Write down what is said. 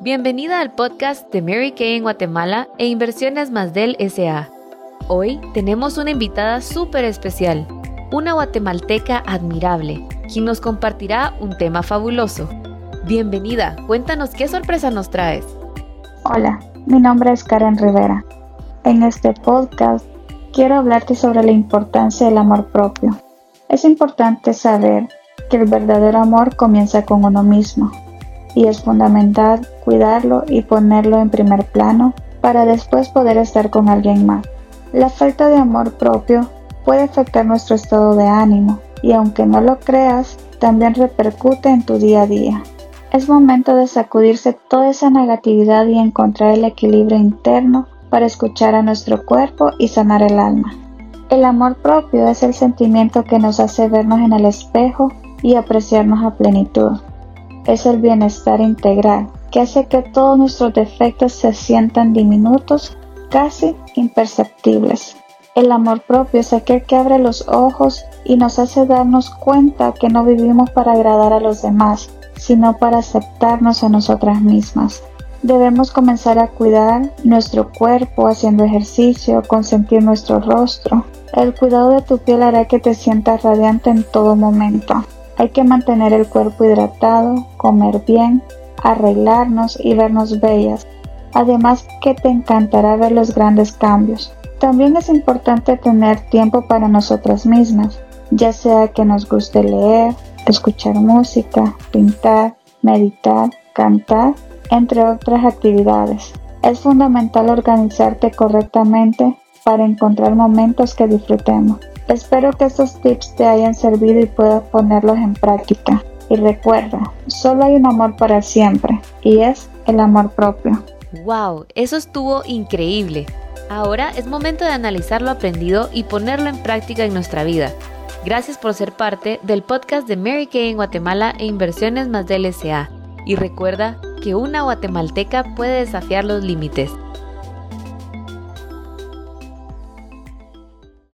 Bienvenida al podcast de Mary Kay en Guatemala e Inversiones Más del SA. Hoy tenemos una invitada súper especial, una guatemalteca admirable, quien nos compartirá un tema fabuloso. Bienvenida, cuéntanos qué sorpresa nos traes. Hola, mi nombre es Karen Rivera. En este podcast quiero hablarte sobre la importancia del amor propio. Es importante saber que el verdadero amor comienza con uno mismo y es fundamental cuidarlo y ponerlo en primer plano para después poder estar con alguien más. La falta de amor propio puede afectar nuestro estado de ánimo y aunque no lo creas, también repercute en tu día a día. Es momento de sacudirse toda esa negatividad y encontrar el equilibrio interno para escuchar a nuestro cuerpo y sanar el alma. El amor propio es el sentimiento que nos hace vernos en el espejo y apreciarnos a plenitud es el bienestar integral, que hace que todos nuestros defectos se sientan diminutos, casi imperceptibles. El amor propio es aquel que abre los ojos y nos hace darnos cuenta que no vivimos para agradar a los demás, sino para aceptarnos a nosotras mismas. Debemos comenzar a cuidar nuestro cuerpo haciendo ejercicio, consentir nuestro rostro. El cuidado de tu piel hará que te sientas radiante en todo momento. Hay que mantener el cuerpo hidratado, comer bien, arreglarnos y vernos bellas. Además que te encantará ver los grandes cambios. También es importante tener tiempo para nosotras mismas, ya sea que nos guste leer, escuchar música, pintar, meditar, cantar, entre otras actividades. Es fundamental organizarte correctamente para encontrar momentos que disfrutemos. Espero que estos tips te hayan servido y puedas ponerlos en práctica. Y recuerda, solo hay un amor para siempre y es el amor propio. ¡Wow! Eso estuvo increíble. Ahora es momento de analizar lo aprendido y ponerlo en práctica en nuestra vida. Gracias por ser parte del podcast de Mary Kay en Guatemala e Inversiones más del SA. Y recuerda que una guatemalteca puede desafiar los límites.